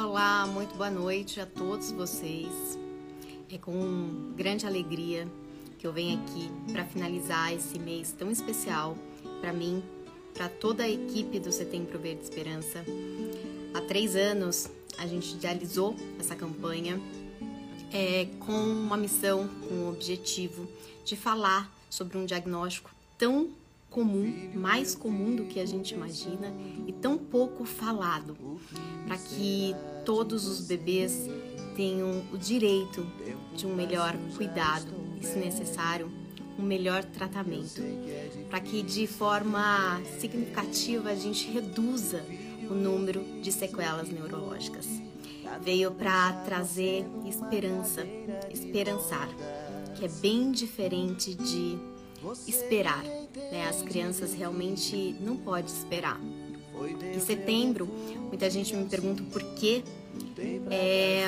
Olá, muito boa noite a todos vocês. É com grande alegria que eu venho aqui para finalizar esse mês tão especial para mim, para toda a equipe do Setembro Verde Esperança. Há três anos a gente idealizou essa campanha é, com uma missão, com o objetivo de falar sobre um diagnóstico tão comum, mais comum do que a gente imagina e tão pouco falado, para que todos os bebês tenham o direito de um melhor cuidado e, se necessário, um melhor tratamento, para que de forma significativa a gente reduza o número de sequelas neurológicas. Veio para trazer esperança, esperançar, que é bem diferente de esperar. Né? As crianças realmente não podem esperar. Em setembro, muita gente me pergunta por quê. É,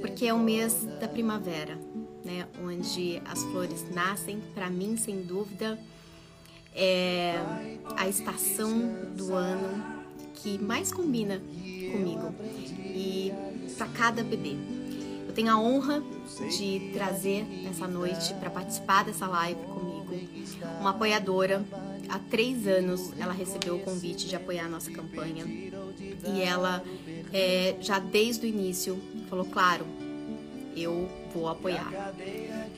porque é o mês da primavera, né? onde as flores nascem. Para mim, sem dúvida, é a estação do ano que mais combina comigo e para cada bebê. Eu tenho a honra de trazer nessa noite para participar dessa live comigo uma apoiadora. Há três anos ela recebeu o convite de apoiar a nossa campanha e ela é, já desde o início falou: claro, eu vou apoiar.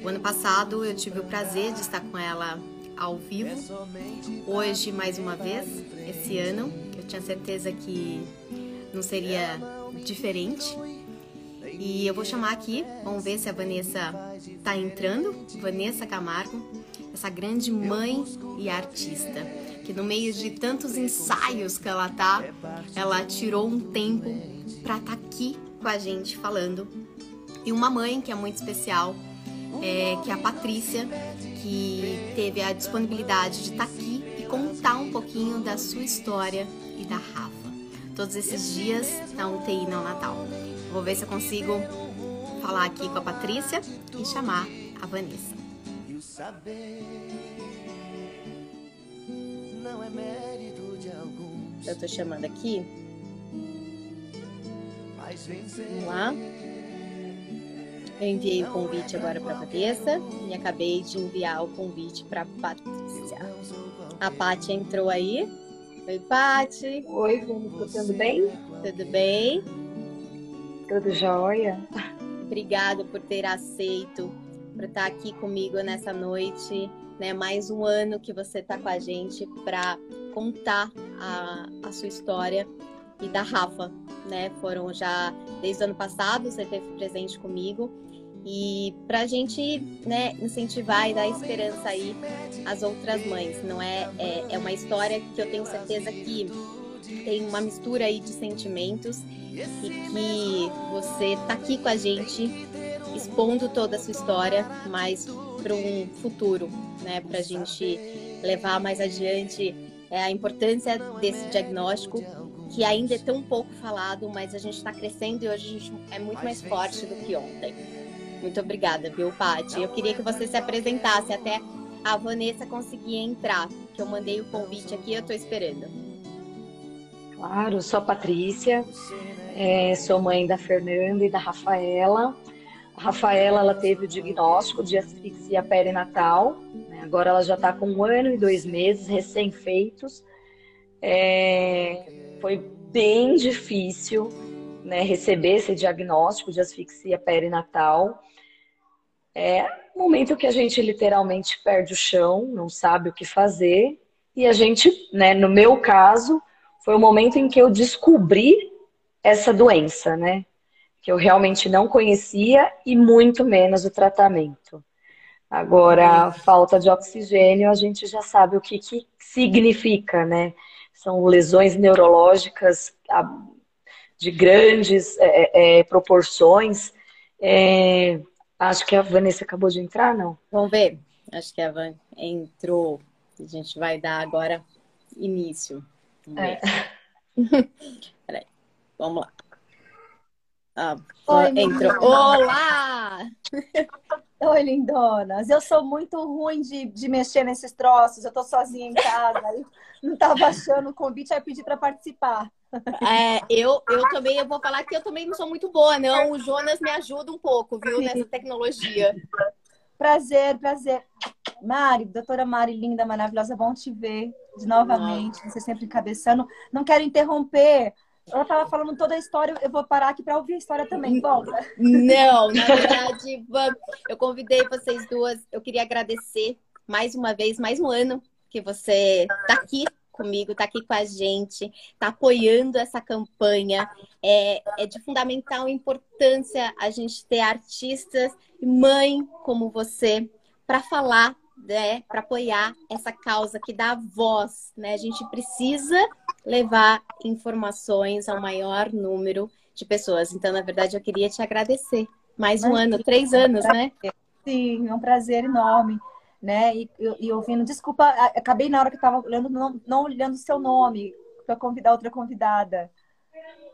O ano passado eu tive o prazer de estar com ela ao vivo. Hoje, mais uma vez, esse ano, eu tinha certeza que não seria diferente. E eu vou chamar aqui, vamos ver se a Vanessa está entrando. Vanessa Camargo, essa grande mãe e artista, que no meio de tantos ensaios que ela tá, ela tirou um tempo para estar tá aqui com a gente falando. E uma mãe que é muito especial, é, que é a Patrícia, que teve a disponibilidade de estar tá aqui e contar um pouquinho da sua história e da Rafa. Todos esses dias na UTI Natal. Vou ver se eu consigo falar aqui com a Patrícia e chamar a Vanessa. Eu tô chamando aqui. Vamos lá. Eu enviei o convite agora para a Vanessa e acabei de enviar o convite para a Patrícia. A Paty entrou aí. Oi, Paty. Oi, Vênica, tudo bem? Tudo bem? Tudo jóia. Obrigada por ter aceito, por estar aqui comigo nessa noite. Né? Mais um ano que você está com a gente para contar a, a sua história e da Rafa, né? Foram já desde o ano passado, você esteve presente comigo e para a gente né, incentivar e dar esperança aí às outras mães. Não é, é, é uma história que eu tenho certeza que tem uma mistura aí de sentimentos e que você está aqui com a gente expondo toda a sua história, mas para um futuro, né, para a gente levar mais adiante é, a importância desse diagnóstico que ainda é tão pouco falado, mas a gente está crescendo e hoje a gente é muito mais forte do que ontem. Muito obrigada, viu, Paty? Eu queria que você se apresentasse até a Vanessa conseguir entrar, que eu mandei o convite aqui, eu estou esperando. Claro, sou a Patrícia, é, sou mãe da Fernanda e da Rafaela. Rafaela ela teve o diagnóstico de asfixia perinatal, né? agora ela já está com um ano e dois meses recém-feitos. É, foi bem difícil né, receber esse diagnóstico de asfixia perinatal. É um momento que a gente literalmente perde o chão, não sabe o que fazer. E a gente, né, no meu caso, foi o momento em que eu descobri essa doença, né? Que eu realmente não conhecia e muito menos o tratamento. Agora, falta de oxigênio, a gente já sabe o que, que significa, né? São lesões neurológicas de grandes é, é, é proporções. É, Acho que a Vanessa acabou de entrar, não? Vamos ver. Acho que a Van entrou. A gente vai dar agora início. Vamos. É. Peraí. Vamos lá. Ah, Oi, entrou. Olá! Oi, lindonas. Eu sou muito ruim de, de mexer nesses troços. Eu tô sozinha em casa. não tava achando o convite, aí pedi para participar. É, eu, eu também, eu vou falar que eu também não sou muito boa, não. O Jonas me ajuda um pouco, viu, nessa tecnologia. Prazer, prazer. Mari, doutora Mari, linda, maravilhosa, bom te ver de novamente. Você sempre encabeçando. Não quero interromper. Ela estava falando toda a história, eu vou parar aqui para ouvir a história também. Volta. Não, na verdade, eu convidei vocês duas. Eu queria agradecer mais uma vez, mais um ano que você está aqui comigo, está aqui com a gente, está apoiando essa campanha. É, é de fundamental importância a gente ter artistas e mãe como você para falar, né, para apoiar essa causa que dá voz, né? A gente precisa levar informações ao maior número de pessoas. Então, na verdade, eu queria te agradecer. Mais um ano, três anos, né? Sim, é um prazer enorme né? E, e, ouvindo, desculpa, acabei na hora que estava olhando, não, não olhando o seu nome, para convidar outra convidada.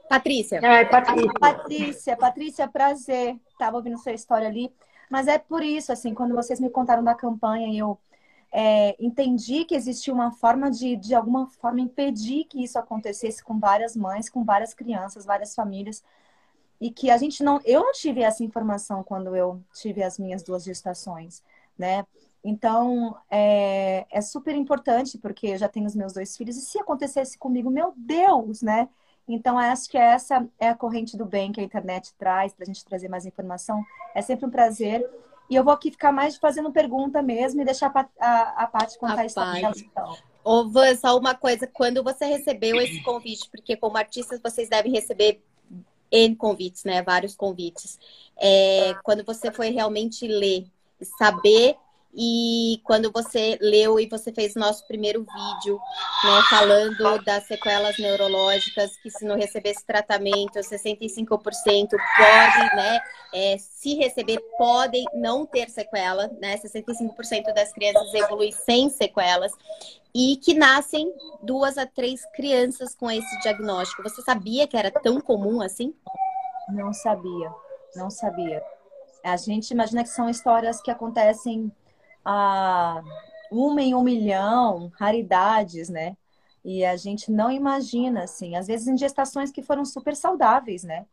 Patrícia. É, Patrícia. Patrícia, Patrícia, prazer. Estava ouvindo sua história ali. Mas é por isso, assim, quando vocês me contaram da campanha, eu é, entendi que existia uma forma de, de alguma forma, impedir que isso acontecesse com várias mães, com várias crianças, várias famílias. E que a gente não. Eu não tive essa informação quando eu tive as minhas duas gestações, né? Então, é, é super importante, porque eu já tenho os meus dois filhos, e se acontecesse comigo, meu Deus, né? Então, acho que essa é a corrente do bem que a internet traz, para a gente trazer mais informação. É sempre um prazer. E eu vou aqui ficar mais fazendo pergunta mesmo e deixar a, a, a Paty contar a, história dela. Então. Ô, Van, só uma coisa. Quando você recebeu esse convite, porque como artistas vocês devem receber N convites, né? Vários convites. É, quando você foi realmente ler, saber e quando você leu e você fez nosso primeiro vídeo, né, falando das sequelas neurológicas, que se não recebesse tratamento, 65% pode, né, é, se receber, podem não ter sequela, né, 65% das crianças evoluem sem sequelas, e que nascem duas a três crianças com esse diagnóstico. Você sabia que era tão comum assim? Não sabia, não sabia. A gente imagina que são histórias que acontecem a uma em um milhão, raridades, né? E a gente não imagina, assim, às vezes em gestações que foram super saudáveis, né?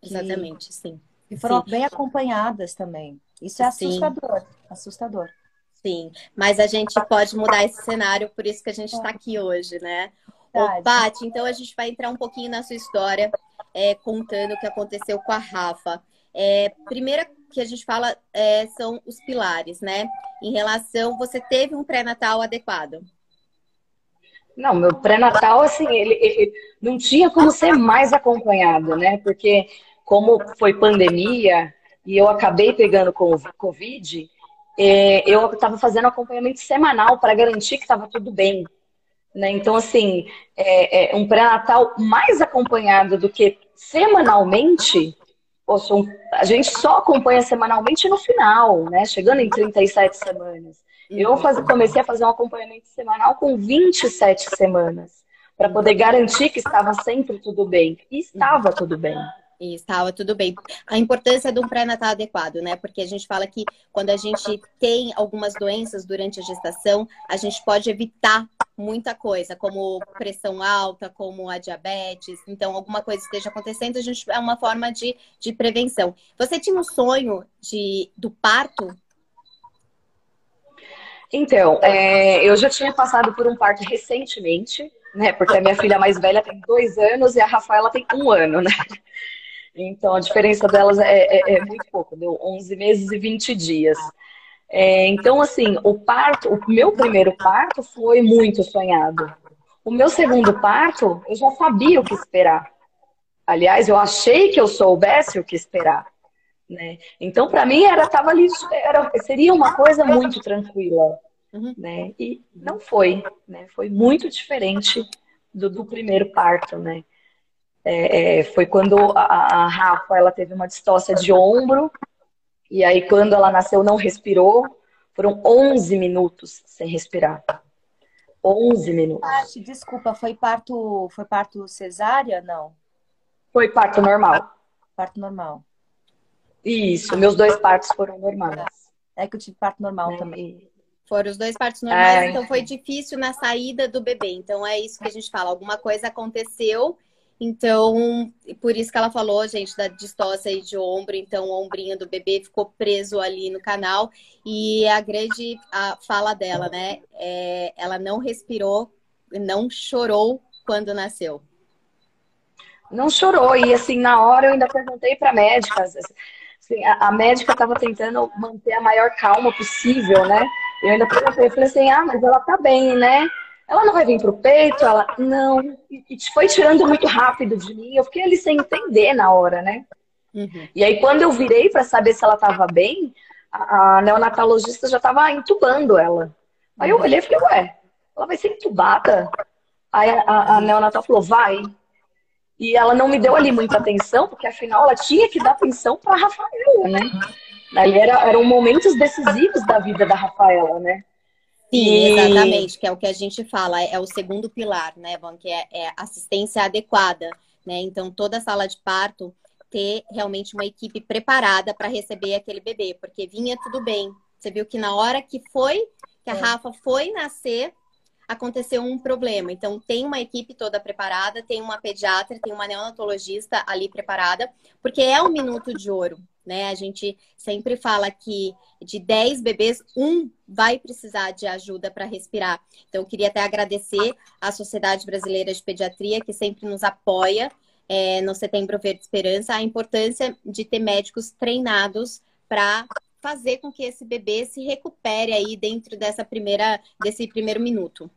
Que, Exatamente, sim. E foram sim. bem acompanhadas também. Isso é assustador, sim. assustador. Sim, mas a gente pode mudar esse cenário, por isso que a gente está aqui hoje, né? Ô, Paty, então a gente vai entrar um pouquinho na sua história, é, contando o que aconteceu com a Rafa. É, primeira que a gente fala é, são os pilares, né? Em relação, você teve um pré-natal adequado? Não, meu pré-natal, assim, ele, ele, não tinha como ser mais acompanhado, né? Porque como foi pandemia e eu acabei pegando Covid, é, eu estava fazendo acompanhamento semanal para garantir que estava tudo bem. Né? Então, assim, é, é um pré-natal mais acompanhado do que semanalmente, Poxa, um, a gente só acompanha semanalmente no final, né? Chegando em 37 semanas. Eu faz, comecei a fazer um acompanhamento semanal com 27 semanas, para poder garantir que estava sempre tudo bem. E estava tudo bem. E estava tudo bem. A importância de um pré-natal adequado, né? Porque a gente fala que quando a gente tem algumas doenças durante a gestação, a gente pode evitar muita coisa, como pressão alta, como a diabetes. Então, alguma coisa esteja acontecendo, a gente é uma forma de, de prevenção. Você tinha um sonho de, do parto? Então, é, eu já tinha passado por um parto recentemente, né? Porque a minha filha mais velha tem dois anos e a Rafaela tem um ano, né? Então, a diferença delas é, é, é muito pouco, deu 11 meses e 20 dias. É, então, assim, o parto, o meu primeiro parto foi muito sonhado. O meu segundo parto, eu já sabia o que esperar. Aliás, eu achei que eu soubesse o que esperar. Né? Então, para mim, era, tava ali, era, seria uma coisa muito tranquila. Uhum. Né? E não foi. Né? Foi muito diferente do, do primeiro parto. Né? É, é, foi quando a, a, Rafa ela teve uma distócia de ombro, e aí quando ela nasceu não respirou, foram 11 minutos sem respirar. 11 minutos. Paty, desculpa, foi parto, foi parto cesárea? Não. Foi parto normal. Parto normal. Isso, meus dois partos foram normais. É que eu tive parto normal é. também. Foram os dois partos normais, é. então foi difícil na saída do bebê. Então é isso que a gente fala. Alguma coisa aconteceu Então, por isso que ela falou, gente, da distócia aí de ombro. Então, o ombrinho do bebê ficou preso ali no canal. E a grande a fala dela, né? É, ela não respirou, não chorou quando nasceu. Não chorou. E, assim, na hora eu ainda perguntei para médica. Assim, a, a médica estava tentando manter a maior calma possível, né? Eu ainda perguntei, eu falei assim, ah, mas ela tá bem, né? Ela não vai vir pro peito? Ela, não. E foi tirando muito rápido de mim. Eu fiquei ali sem entender na hora, né? Uhum. E aí, quando eu virei para saber se ela estava bem, a, a, neonatologista já estava entubando ela. Aí eu uhum. olhei e falei, ué, ela vai ser entubada? Aí a, a, a neonatal falou, vai. E ela não me deu ali muita atenção, porque afinal ela tinha que dar atenção para a Rafaela, né? Daí era, eram momentos decisivos da vida da Rafaela, né? Sim, exatamente, que é o que a gente fala, é o segundo pilar, né, Van, que é, é assistência adequada, né? Então, toda sala de parto ter realmente uma equipe preparada para receber aquele bebê, porque vinha tudo bem. Você viu que na hora que foi, que a é. Rafa foi nascer, aconteceu um problema. Então, tem uma equipe toda preparada, tem uma pediatra, tem uma neonatologista ali preparada, porque é um minuto de ouro, né? A gente sempre fala que de 10 bebês, um vai precisar de ajuda para respirar. Então, eu queria até agradecer à Sociedade Brasileira de Pediatria, que sempre nos apoia é, no Setembro Verde Esperança, a importância de ter médicos treinados para fazer com que esse bebê se recupere aí dentro dessa primeira, desse primeiro minuto.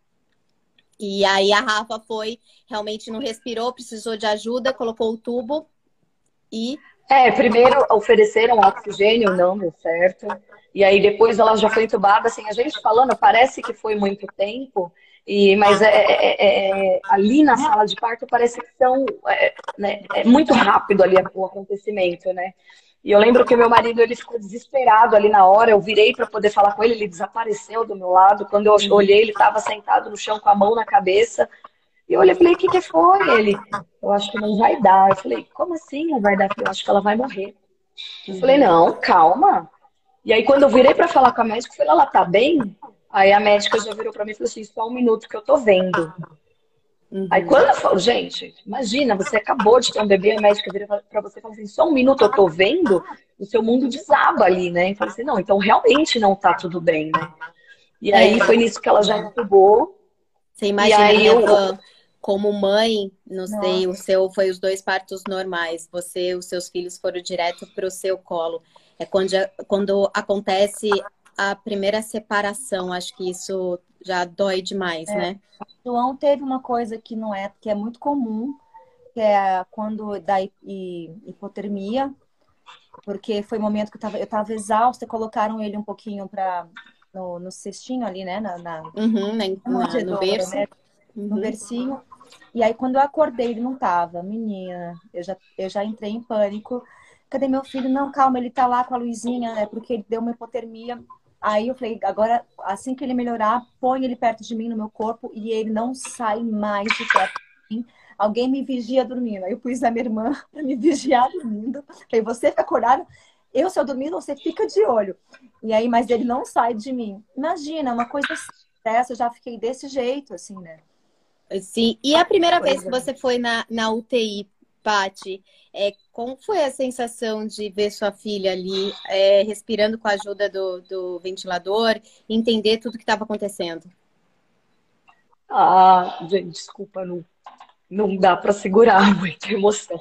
E aí a Rafa foi, realmente não respirou, precisou de ajuda, colocou o tubo e. É, primeiro ofereceram oxigênio, não deu certo. E aí depois ela já foi entubada, assim, a gente falando, parece que foi muito tempo, e, mas é, é, é, é ali na sala de parto parece que são é, né, é muito rápido ali o acontecimento, né? E eu lembro que meu marido ele ficou desesperado ali na hora. Eu virei para poder falar com ele, ele desapareceu do meu lado. Quando eu olhei, ele estava sentado no chão com a mão na cabeça. E eu olhei e falei: "O que que foi?" Ele: "Eu acho que não vai dar". Eu falei: "Como assim não vai dar? Eu acho que ela vai morrer". Eu falei: "Não, calma". E aí quando eu virei para falar com a médica, eu falei: "Ela tá bem?" Aí a médica já virou para mim e falou assim: "Só um minuto que eu tô vendo". Uhum. Aí quando eu falo, gente, imagina, você acabou de ter um bebê, a médica vira pra você e fala assim, só um minuto eu tô vendo, o seu mundo desaba ali, né? E fala assim, não, então realmente não tá tudo bem, né? E aí é. foi nisso que ela já entubou. Você imagina, aí eu... como mãe, não sei, o seu foi os dois partos normais, você, os seus filhos foram direto para o seu colo. É quando, quando acontece a primeira separação, acho que isso já dói demais, é. né? João teve uma coisa que não é, que é muito comum, que é quando dá hipotermia, porque foi o momento que eu tava, eu tava exausta, colocaram ele um pouquinho para no, no, cestinho ali, né? Na, na, uhum, na, na no berço. Né? Uhum. No bercinho. E aí, quando eu acordei, ele não tava. Menina, eu já, eu já entrei em pânico. Cadê meu filho? Não, calma, ele tá lá com a luzinha, é porque ele deu uma hipotermia. Aí eu falei, agora, assim que ele melhorar, põe ele perto de mim no meu corpo e ele não sai mais de perto de mim. Alguém me vigia dormindo. Aí eu pus a minha irmã para me vigiar dormindo. Falei, você fica acordado, eu se eu dormindo, você fica de olho. E aí, mas ele não sai de mim. Imagina, uma coisa dessa, eu já fiquei desse jeito, assim, né? Sim. E a primeira vez que você foi na, na UTI, Pati, é, como foi a sensação de ver sua filha ali é, respirando com a ajuda do, do ventilador, entender tudo que estava acontecendo? Ah, gente, desculpa, não, não dá para segurar muita emoção.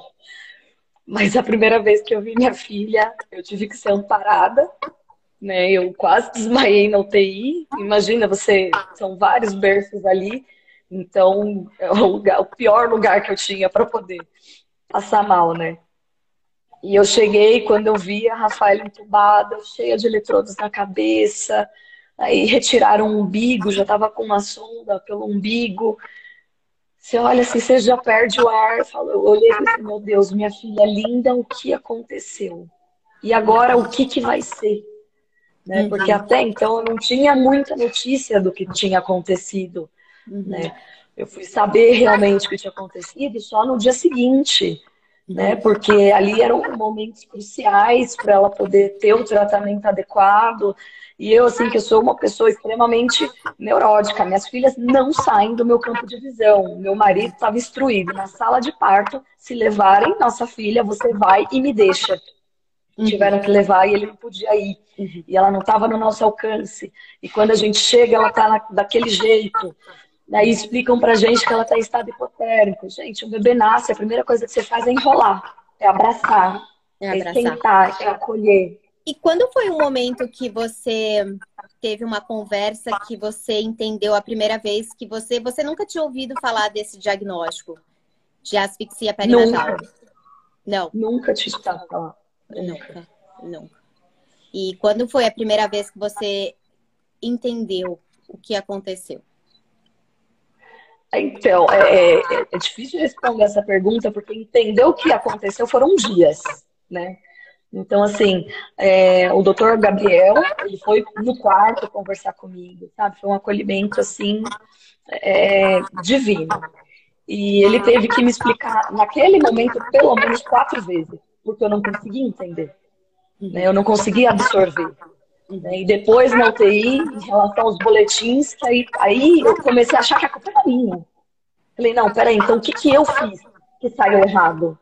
Mas a primeira vez que eu vi minha filha, eu tive que ser amparada, né? Eu quase desmaiei na UTI. Imagina, você, são vários berços ali, então é o, lugar, o pior lugar que eu tinha para poder passar mal, né? E eu cheguei, quando eu vi a Rafaela entubada, cheia de eletrodos na cabeça, aí retiraram o umbigo, já estava com uma sonda pelo umbigo. Você olha assim, você já perde o ar. Eu olhei e falei, meu Deus, minha filha linda, o que aconteceu? E agora o que, que vai ser? Né? Uhum. Porque até então eu não tinha muita notícia do que tinha acontecido. Uhum. Né? Eu fui saber realmente o que tinha acontecido só no dia seguinte. né? Porque ali eram momentos cruciais para ela poder ter o tratamento adequado. E eu, assim, que eu sou uma pessoa extremamente neurótica, minhas filhas não saem do meu campo de visão. Meu marido estava instruído na sala de parto: se levarem nossa filha, você vai e me deixa. Uhum. Tiveram que levar e ele não podia ir. Uhum. E ela não estava no nosso alcance. E quando a gente chega, ela está daquele jeito. Daí explicam pra gente que ela está em estado hipotérmico. Gente, o bebê nasce, a primeira coisa que você faz é enrolar, é abraçar, é, é abraçar. é sentar, é acolher. E quando foi o momento que você teve uma conversa que você entendeu a primeira vez que você você nunca tinha ouvido falar desse diagnóstico de asfixia perinatal? Nunca. Não. Nunca tinha escutado falar. Nunca, nunca. E quando foi a primeira vez que você entendeu o que aconteceu? Então, é, é, é, difícil responder essa pergunta, porque entender o que aconteceu foram dias, né? Então, assim, é, o doutor Gabriel, ele foi no quarto conversar comigo, sabe? Foi um acolhimento, assim, é, divino. E ele teve que me explicar, naquele momento, pelo menos quatro vezes, porque eu não conseguia entender. Né? Eu não conseguia absorver. Né? E depois na UTI, em relação aos boletins, que aí, aí eu comecei a achar que a culpa era minha. Falei, não, peraí, então o que, que eu fiz que saiu errado?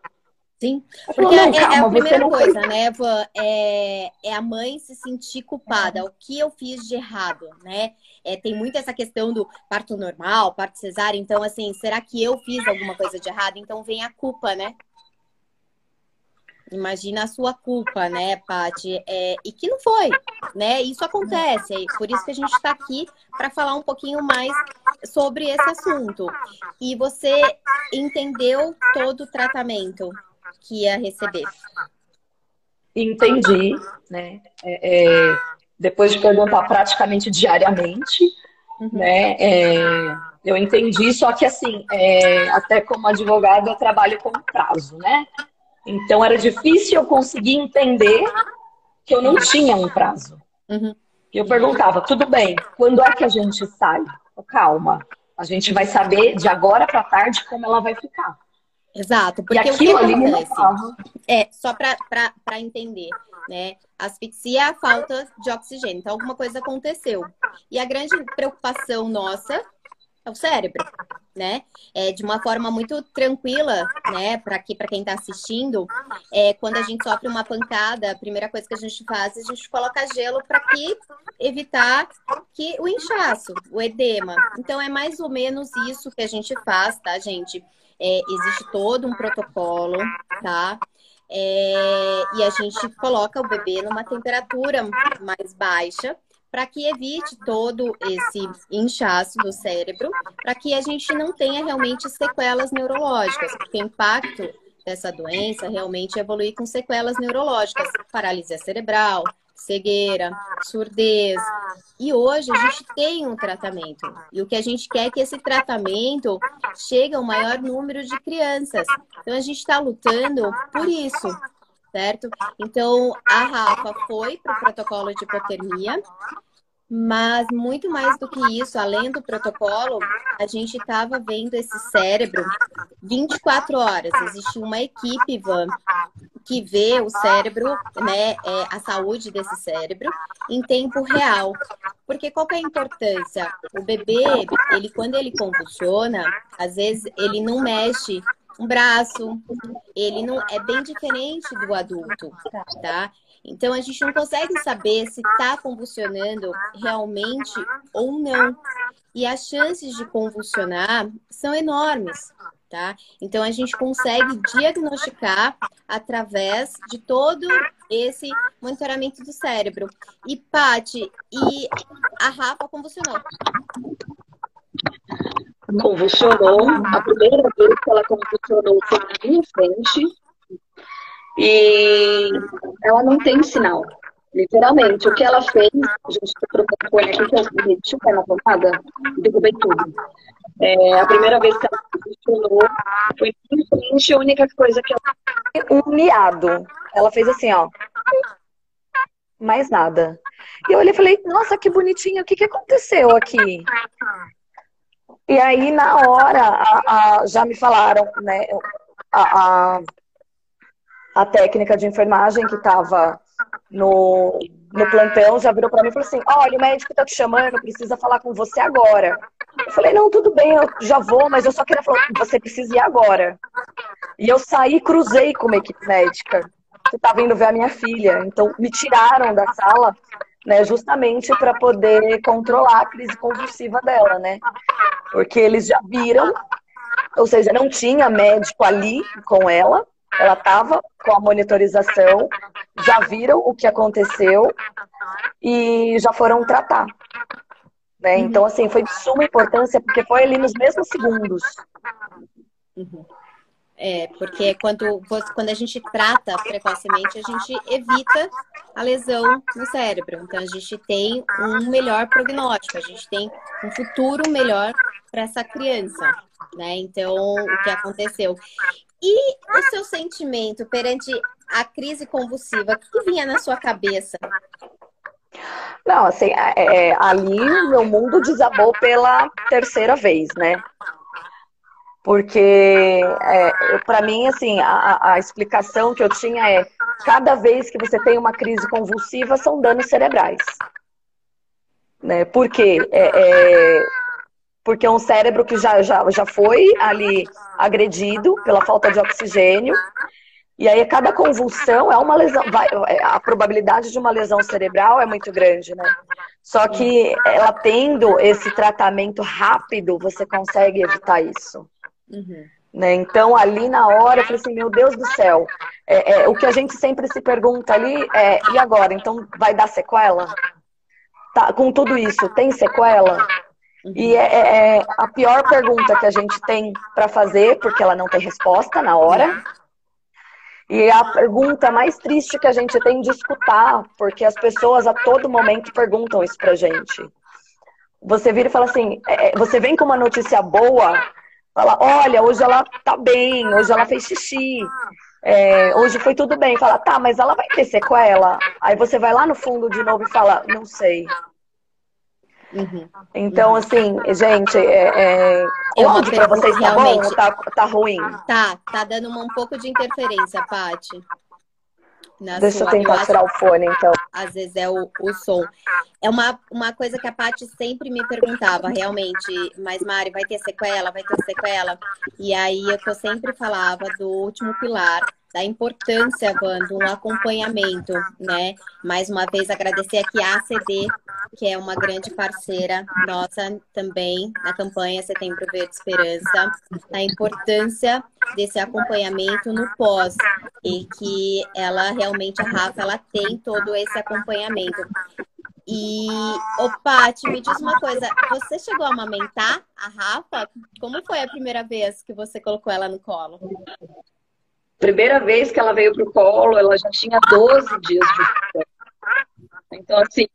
Sim, porque não, calma, é, é, a primeira coisa, né, Van, é, é, a mãe se sentir culpada. O que eu fiz de errado, né? É, tem muito essa questão do parto normal, parto cesárea. Então, assim, será que eu fiz alguma coisa de errado? Então vem a culpa, né? Imagina a sua culpa, né, Paty? É, e que não foi, né? Isso acontece. Por isso que a gente está aqui para falar um pouquinho mais sobre esse assunto. E você entendeu todo o tratamento que ia receber? Entendi, né? É, é, depois de perguntar praticamente diariamente, uhum. né? É, eu entendi, só que assim, é, até como advogada eu trabalho com prazo, né? Então era difícil eu conseguir entender que eu não tinha um prazo. Uhum. Eu perguntava, tudo bem, quando é que a gente sai? calma, a gente vai saber de agora para tarde como ela vai ficar. Exato, porque e aquilo o que acontece? É, só para entender, né? Asfixia é a falta de oxigênio. Então, alguma coisa aconteceu. E a grande preocupação nossa é o cérebro, né? É, de uma forma muito tranquila, né? Para aqui, para quem está assistindo, é, quando a gente sofre uma pancada, a primeira coisa que a gente faz é a gente coloca gelo para que evitar que o inchaço, o edema. Então é mais ou menos isso que a gente faz, tá, gente? É, existe todo um protocolo, tá? É, e a gente coloca o bebê numa temperatura mais baixa para que evite todo esse inchaço do cérebro, para que a gente não tenha realmente sequelas neurológicas, porque o impacto dessa doença realmente evolui com sequelas neurológicas, paralisia cerebral, cegueira, surdez. E hoje a gente tem um tratamento. E o que a gente quer é que esse tratamento chegue ao maior número de crianças. Então a gente está lutando por isso, certo? Então, a Rafa foi para o protocolo de hipotermia, mas muito mais do que isso, além do protocolo, a gente estava vendo esse cérebro 24 horas. Existe uma equipe, Van, que vê o cérebro, né, é, a saúde desse cérebro em tempo real. Porque qual é a importância? O bebê, ele quando ele convulsiona, às vezes ele não mexe um braço, ele não é bem diferente do adulto, tá? Então a gente não consegue saber se está convulsionando realmente ou não. E as chances de convulsionar são enormes, tá? Então a gente consegue diagnosticar através de todo esse monitoramento do cérebro. E Pati, e a Rafa convulsionou convulsionou. A primeira vez que ela convulsionou foi na minha frente. E ela não tem sinal. Literalmente, o que ela fez, a gente trocou aqui, que eu pé na tomada, derrubei tudo. É, a primeira vez que ela funcionou foi frente, a única coisa que ela. Um miado. Ela fez assim, ó. Mais nada. E eu olhei e falei, nossa, que bonitinho, o que, que aconteceu aqui? E aí, na hora, a, a, já me falaram, né? A, a técnica de enfermagem que estava no, no plantão já virou para mim e falou assim: Olha, o médico está te chamando, precisa falar com você agora. Eu falei: Não, tudo bem, eu já vou, mas eu só queria falar: Você precisa ir agora. E eu saí, cruzei com uma equipe médica que está vindo ver a minha filha. Então, me tiraram da sala né, justamente para poder controlar a crise convulsiva dela, né? Porque eles já viram, ou seja, não tinha médico ali com ela, ela estava com a monitorização, já viram o que aconteceu e já foram tratar. Né? Uhum. Então, assim, foi de suma importância porque foi ali nos mesmos segundos. Uhum. É, porque quando, quando a gente trata precocemente, a gente evita a lesão no cérebro. Então, a gente tem um melhor prognóstico, a gente tem um futuro melhor para essa criança, né? Então, o que aconteceu? E o seu sentimento perante a crise convulsiva, o que vinha na sua cabeça? Não, assim, é, é ali meu mundo desabou pela terceira vez, né? Porque, é, para mim, assim, a, a, explicação que eu tinha é: cada vez que você tem uma crise convulsiva, são danos cerebrais. Né? Por quê? É, é, porque é um cérebro que já, já, já foi ali agredido pela falta de oxigênio. E aí, cada convulsão é uma lesão. Vai, a probabilidade de uma lesão cerebral é muito grande, né? Só que ela tendo esse tratamento rápido, você consegue evitar isso. Uhum. Né? Então, ali na hora, eu falei assim: meu Deus do céu, é, é, o que a gente sempre se pergunta ali é: e agora? Então, vai dar sequela? Tá, com tudo isso, tem sequela? Uhum. E é, é, é, a pior pergunta que a gente tem para fazer, porque ela não tem resposta na hora. E a pergunta mais triste que a gente tem de escutar, porque as pessoas a todo momento perguntam isso pra gente. Você vira e fala assim: é, você vem com uma notícia boa, Fala, olha, hoje ela tá bem, hoje ela fez xixi, é, hoje foi tudo bem. Fala, tá, mas ela vai ter sequela? Aí você vai lá no fundo de novo e fala, não sei. Uhum. Então, assim, gente, é, é, é áudio pra vocês tá bom ou tá, tá ruim? Tá, tá dando um pouco de interferência, Paty. Deixa sua, eu tentar eu tirar o fone, então. Às vezes é o, o som. É uma, uma coisa que a Paty sempre me perguntava, realmente, mas Mari, vai ter sequela? Vai ter sequela? E aí eu sempre falava do último pilar, da importância, Van, do acompanhamento, né? Mais uma vez agradecer aqui a ACD, que é uma grande parceira nossa também na campanha Setembro Verde Esperança, a importância desse acompanhamento no pós e que ela realmente, a Rafa, ela tem todo esse acompanhamento. E, ô Paty, me diz uma coisa, você chegou a amamentar a Rafa? Como foi a primeira vez que você colocou ela no colo? Primeira vez que ela veio pro colo, ela já tinha 12 dias de. Então, assim,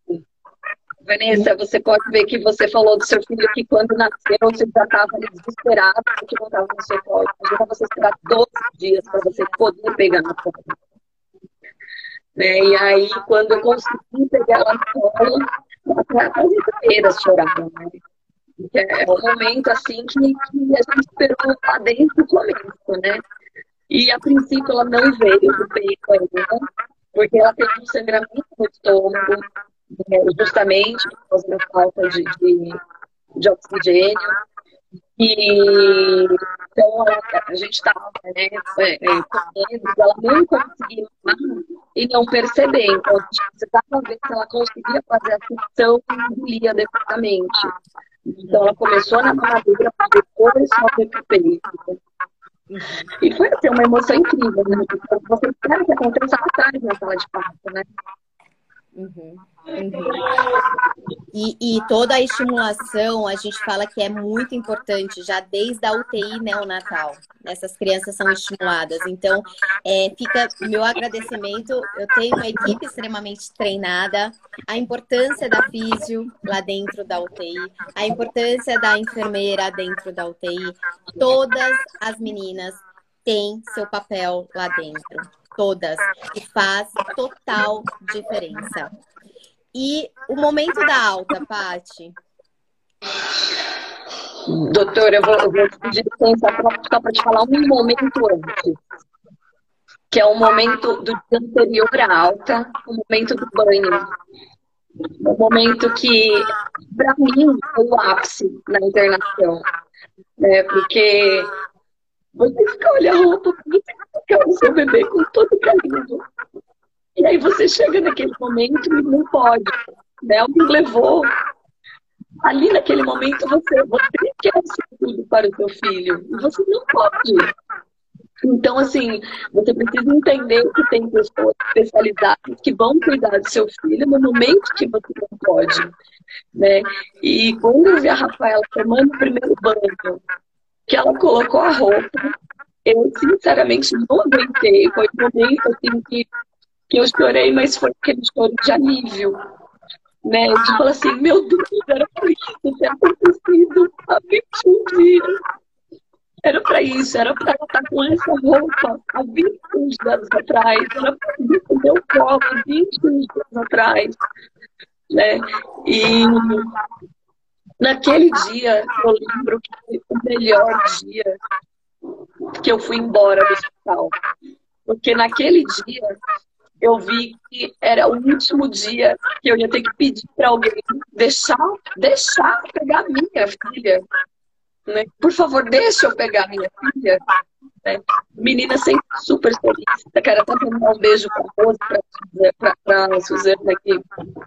Vanessa, você pode ver que você falou do seu filho que quando nasceu você já estava desesperado porque não estava no seu colo. Imagina você esperar 12 dias para você poder pegar no colo. Né? E aí, quando eu consegui pegar ela no colo, as inteiras choraram. Né? É um momento assim que, que a gente esperou lá dentro do começo, né? E a princípio ela não veio do peito ainda, porque ela teve um sangramento no estômago, justamente por causa da falta de, de, de oxigênio. E então a gente estava né, é, é, ela não conseguia e não perceber. Então a gente precisava ver se ela conseguia fazer a função e engolia adequadamente. Então ela começou na mamadeira depois só ver o peito. E foi assim, uma emoção incrível, né? Você espera que aconteça atrás na sala de parto, né? Uhum. E, e, toda a estimulação, a gente fala que é muito importante, já desde a UTI neonatal. Essas crianças são estimuladas. Então, é, fica meu agradecimento. Eu tenho uma equipe extremamente treinada. A importância da físio lá dentro da UTI, a importância da enfermeira dentro da UTI. Todas as meninas têm seu papel lá dentro. Todas. E faz total diferença. E o momento da alta, Pati? Doutora, eu vou, eu vou pedir licença só para te falar um momento antes. que é o momento do dia anterior à alta, o momento do banho. O momento que, para mim, foi o ápice na internação. Né? Porque você fica olhando a roupa, você fica o seu bebê com todo carinho. Aí você chega naquele momento e não pode. Né? Alguém levou. Ali naquele momento você, você quer ser tudo para o seu filho. E você não pode. Então, assim, você precisa entender que tem pessoas especializadas que vão cuidar do seu filho no momento que você não pode. Né? E quando eu vi a Rafaela tomando o primeiro banho, que ela colocou a roupa, eu sinceramente não aguentei. Foi um momento assim, que, que eu chorei, mas foi aquele choro de alívio. Né? De falar assim, meu Deus, era por isso ter acontecido há 21 dias. Era para isso, era para estar com essa roupa há 20 anos atrás, era para o meu colo há 20 anos atrás. Né? E naquele dia, eu lembro que foi o melhor dia que eu fui embora do hospital. Porque naquele dia eu vi que era o último dia que eu ia ter que pedir para alguém deixar, deixar pegar minha filha né? Por favor, deixa eu pegar minha filha. Né? Menina sempre super. Eu quero até mandar um beijo para a Suzana, que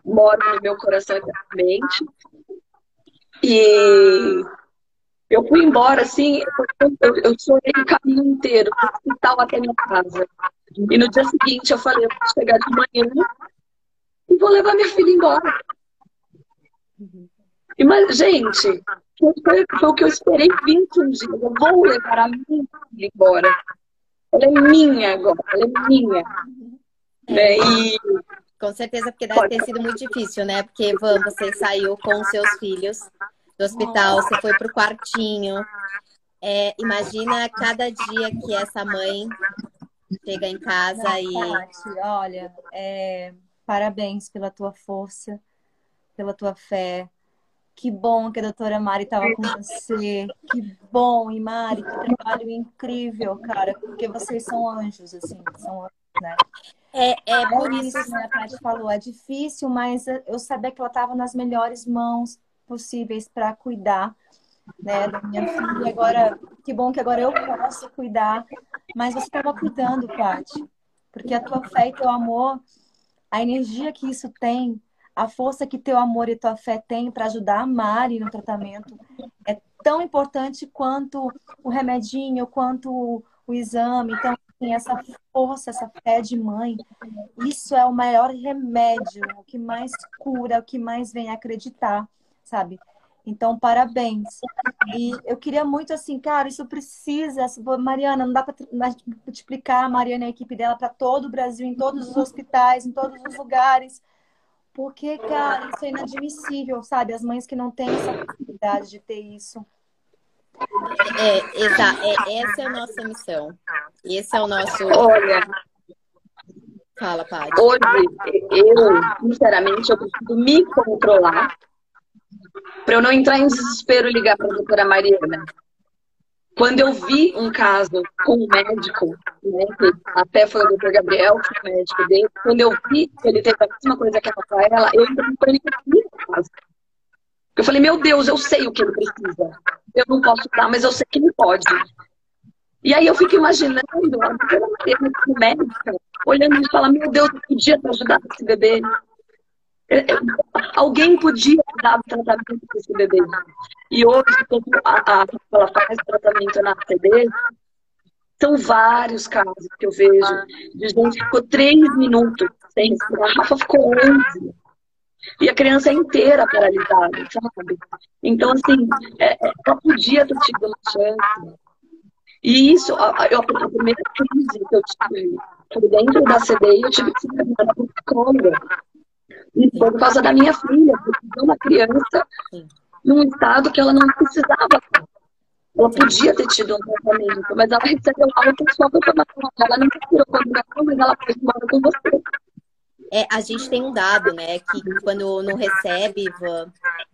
mora no meu coração eternamente. E eu fui embora, assim, eu, eu chorei o caminho inteiro, do hospital até minha casa. E no dia seguinte eu falei, eu vou chegar de manhã e vou levar minha filha embora. Mas, gente, foi, o que eu esperei 21 dias. Eu vou levar a minha filha embora. Ela é minha agora, ela é minha. É. Né? E... Com certeza, porque deve ter sido muito difícil, né? Porque, Van, você saiu com seus filhos do hospital, você foi pro quartinho. É, imagina cada dia que essa mãe chega em casa e. olha, é, parabéns pela tua força, pela tua fé, que bom que a doutora Mari estava com você. Que bom, e Mari, que trabalho incrível, cara. Porque vocês são anjos, assim, são anjos, né? É, é, é por isso, isso né, a Paty falou. É difícil, mas eu sabia que ela estava nas melhores mãos possíveis para cuidar né, da minha filha. Agora, que bom que agora eu posso cuidar. Mas você estava cuidando, Paty. Porque a tua fé e teu amor, a energia que isso tem, a força que teu amor e tua fé têm para ajudar a Mari no tratamento é tão importante quanto o remedinho, quanto o, o exame. Então, assim, essa força, essa fé de mãe, isso é o maior remédio, o que mais cura, o que mais vem acreditar, sabe? Então, parabéns. E eu queria muito assim, cara, isso precisa. Mariana, não dá para multiplicar a Mariana e a equipe dela para todo o Brasil, em todos os hospitais, em todos os lugares porque, cara, isso é inadmissível, sabe? As mães que não têm essa possibilidade de ter isso. É, exato. É, essa é a nossa missão. Esse é o nosso. Olha. Fala, Paty. Hoje, eu, sinceramente, eu preciso me controlar para eu não entrar em desespero e ligar para a doutora Mariana. Quando eu vi um caso com um médico, né, que até foi o doutor Gabriel, que foi o médico dele, quando eu vi que ele teve a mesma coisa que a Rafaela, eu entrei em pânico caso. Eu falei, meu Deus, eu sei o que ele precisa. Eu não posso dar, mas eu sei que ele pode. E aí eu fico imaginando a doutora Mariana, médica, olhando e falando, meu Deus, eu podia ter ajudado esse bebê. Alguém podia dar tratamento para esse bebê. E hoje, quando a, a, ela faz tratamento na CD, são vários casos que eu vejo de gente ficou três minutos sem respirar. A Rafa ficou 11. E a criança é inteira paralisada, sabe? Então, assim, é, é, ela podia ter tido uma chance. E isso, a, eu, a primeira crise que eu tive foi dentro da CDI, eu tive que ser trabalhar com psicóloga. E foi por causa da minha filha, porque uma criança num estado que ela não precisava. Ela podia ter tido um tratamento, mas ela recebeu algo só para tomar. Ela não recebeu combinação, mas ela foi embora com você. É, a gente tem um dado, né, que quando não recebe,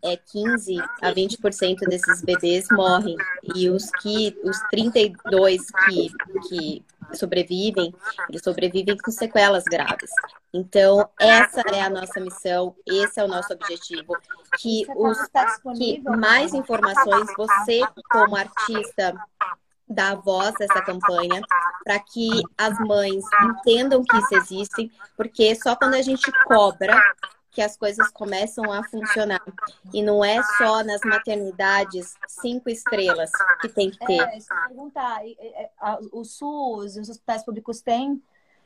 é 15 a 20% desses bebês morrem. E os que os 32 que, que sobrevivem, eles sobrevivem com sequelas graves. Então, essa é a nossa missão, esse é o nosso objetivo. Que, os, que mais informações você, como artista, dá voz a essa campanha, para que as mães entendam que isso existe, porque só quando a gente cobra que as coisas começam a funcionar. E não é só nas maternidades cinco estrelas que tem que ter. É, que eu perguntar. O SUS os hospitais públicos têm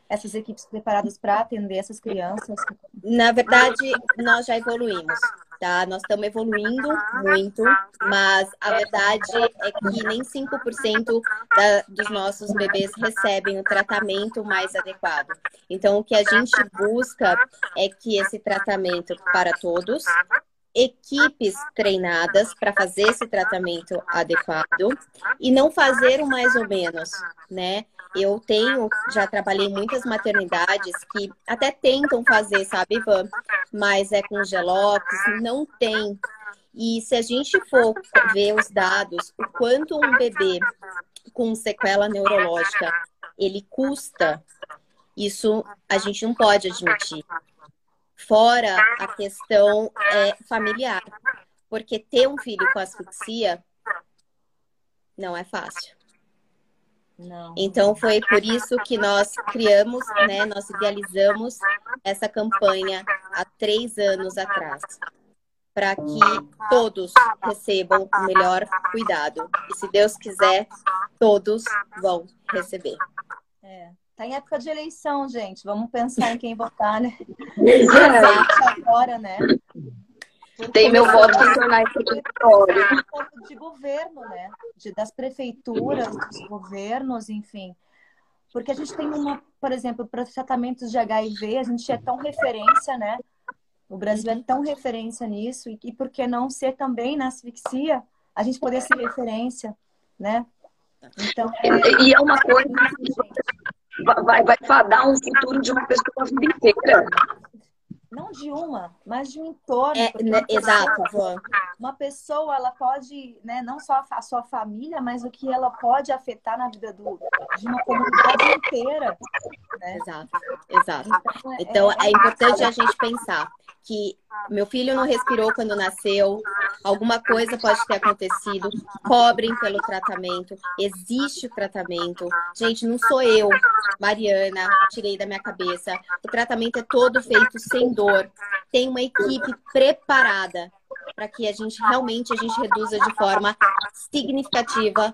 essas equipes preparadas para atender essas crianças? Na verdade, nós já evoluímos tá? Nós estamos evoluindo muito, mas a verdade é que nem 5% da, dos nossos bebês recebem o tratamento mais adequado. Então, o que a gente busca é que esse tratamento para todos, equipes treinadas para fazer esse tratamento adequado e não fazer o mais ou menos, né? Eu tenho, já trabalhei em muitas maternidades que até tentam fazer, sabe, Ivan? Mas é com gelox, não tem. E se a gente for ver os dados, o quanto um bebê com sequela neurológica ele custa, isso a gente não pode admitir. Fora a questão é, familiar. Porque ter um filho com asfixia não é fácil. Não. Então foi por isso que nós criamos, né, nós idealizamos essa campanha há três anos atrás, para que todos recebam o melhor cuidado. E se Deus quiser, todos vão receber. É. Tá em época de eleição, gente. Vamos pensar em quem votar, né? É. agora, né? Tem meu voto para tornar obrigatório. De governo, né? De, das prefeituras, dos governos, enfim. Porque a gente tem uma, por exemplo, para tratamentos de HIV, a gente é tão referência, né? O Brasil é tão referência nisso. E, e por que não ser também na asfixia? A gente poder ser referência, né? Então, é... E é uma coisa que vai, vai fadar um futuro de uma pessoa a vida inteira não de uma, mas de um entorno. É, né, exato, pessoa, Uma pessoa, ela pode, né, não só a sua família, mas o que ela pode afetar na vida do, de uma comunidade inteira. Né? Exato, exato. Então, é, então, é, é importante a gente pensar que meu filho não respirou quando nasceu, alguma coisa pode ter acontecido, cobrem pelo tratamento, existe o tratamento. Gente, não sou eu, Mariana, tirei da minha cabeça. O tratamento é todo feito sem dor. Tem uma equipe preparada para que a gente realmente a gente reduza de forma significativa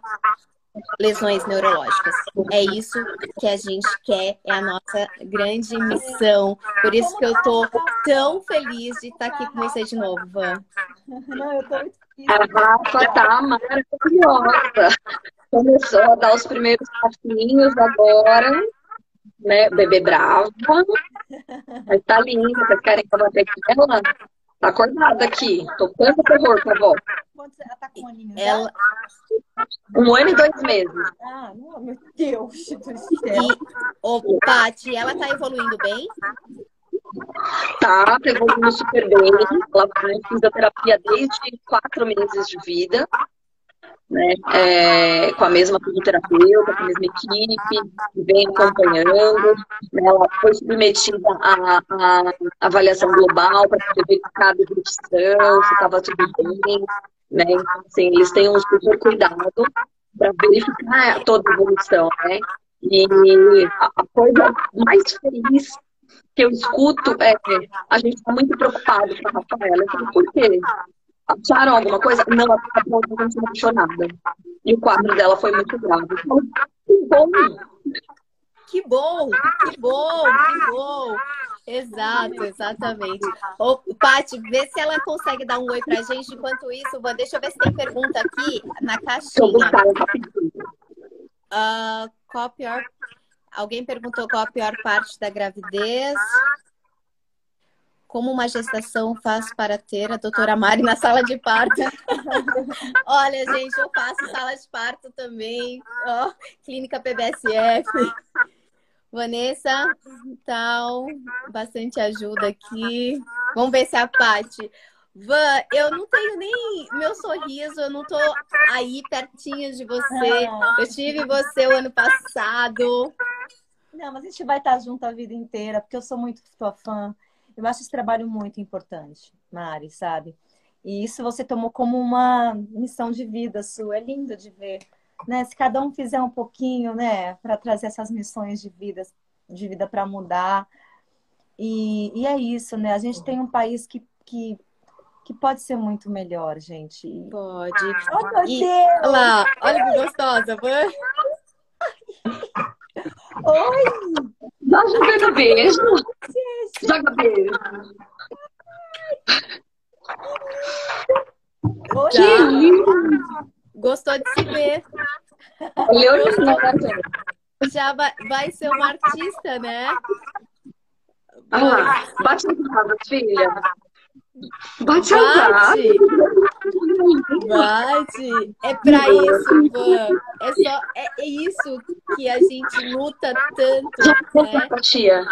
lesões neurológicas. É isso que a gente quer, é a nossa grande missão. Por isso que eu tô tão feliz de estar aqui com você de novo, Van. Não, eu tô muito A Rafa tá maravilhosa. Começou a dar os primeiros passinhos agora, né? Bebê brava. Mas tá linda. Vocês querem que eu bater aqui ela? Tá acordada aqui. Tocando terror pra avó. Quantos ela tá com aninhos? Ela... Um ano e dois meses. Ah, meu Deus do céu. E, ô, Paty, ela tá evoluindo bem? Tá, tá evoluindo super bem. Ela faz fisioterapia desde quatro meses de vida né, é, com a mesma fisioterapeuta, com a mesma equipe, vem acompanhando. Né, ela foi submetida à, avaliação global para poder verificar a deglutição, se estava tudo bem. Né? Então, assim, eles têm um super cuidado para verificar toda a evolução. Né? E a coisa mais feliz que eu escuto é a gente está muito preocupado com a Rafaela. Por quê? Acharam alguma coisa? Não, ela acabou muito emocionada. E o quadro dela foi muito grave. Então, que bom! Que bom, que bom, que bom. Exato, exatamente. Ô, Paty, vê se ela consegue dar um oi pra gente. Enquanto isso, Van, deixa eu ver se tem pergunta aqui na caixinha. Uh, qual a pior... Alguém perguntou qual a pior parte da gravidez como uma gestação faz para ter a doutora Mari na sala de parto. Olha, gente, eu faço sala de parto também. Ó, clínica PBSF. Vanessa, então, bastante ajuda aqui. Vamos ver se a Paty. Van, eu não tenho nem meu sorriso, eu não tô aí pertinho de você. Eu tive você o ano passado. Não, mas a gente vai estar junto a vida inteira, porque eu sou muito sua fã. Eu acho esse trabalho muito importante, Mari, sabe? E isso você tomou como uma missão de vida sua. É lindo de ver. Né? Se cada um fizer um pouquinho, né, para trazer essas missões de vida, de vida para mudar. E, e é isso, né? A gente tem um país que, que que pode ser muito melhor, gente. Pode. Oh, meu E- Deus! Olha lá, olha que gostosa. Oi! Tá jogando beijo. Joga beijo. Oi! Que lindo. Gostou de se ver. Né, gente? Já vai, ser uma artista, né? Lá. Bate as asas, filha. Bate as asas. Bate. É pra isso, Van. É só é, é isso que a gente luta tanto, né? Pra tia.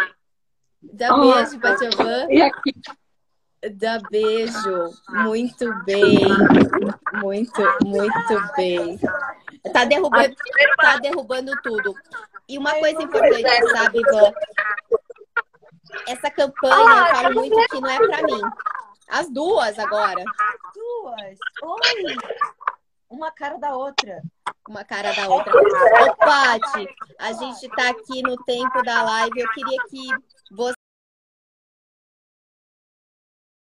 Dá beijo pra tia Van. E aqui. Dá beijo. Muito bem. Muito, muito bem. Tá derrubando, tá derrubando tudo. E uma coisa importante, sabe, Ivan? Essa campanha, eu falo muito que não é pra mim. As duas agora. Duas! Oi! Uma cara da outra. Uma cara da outra. Ô, Paty, a gente tá aqui no tempo da live. Eu queria que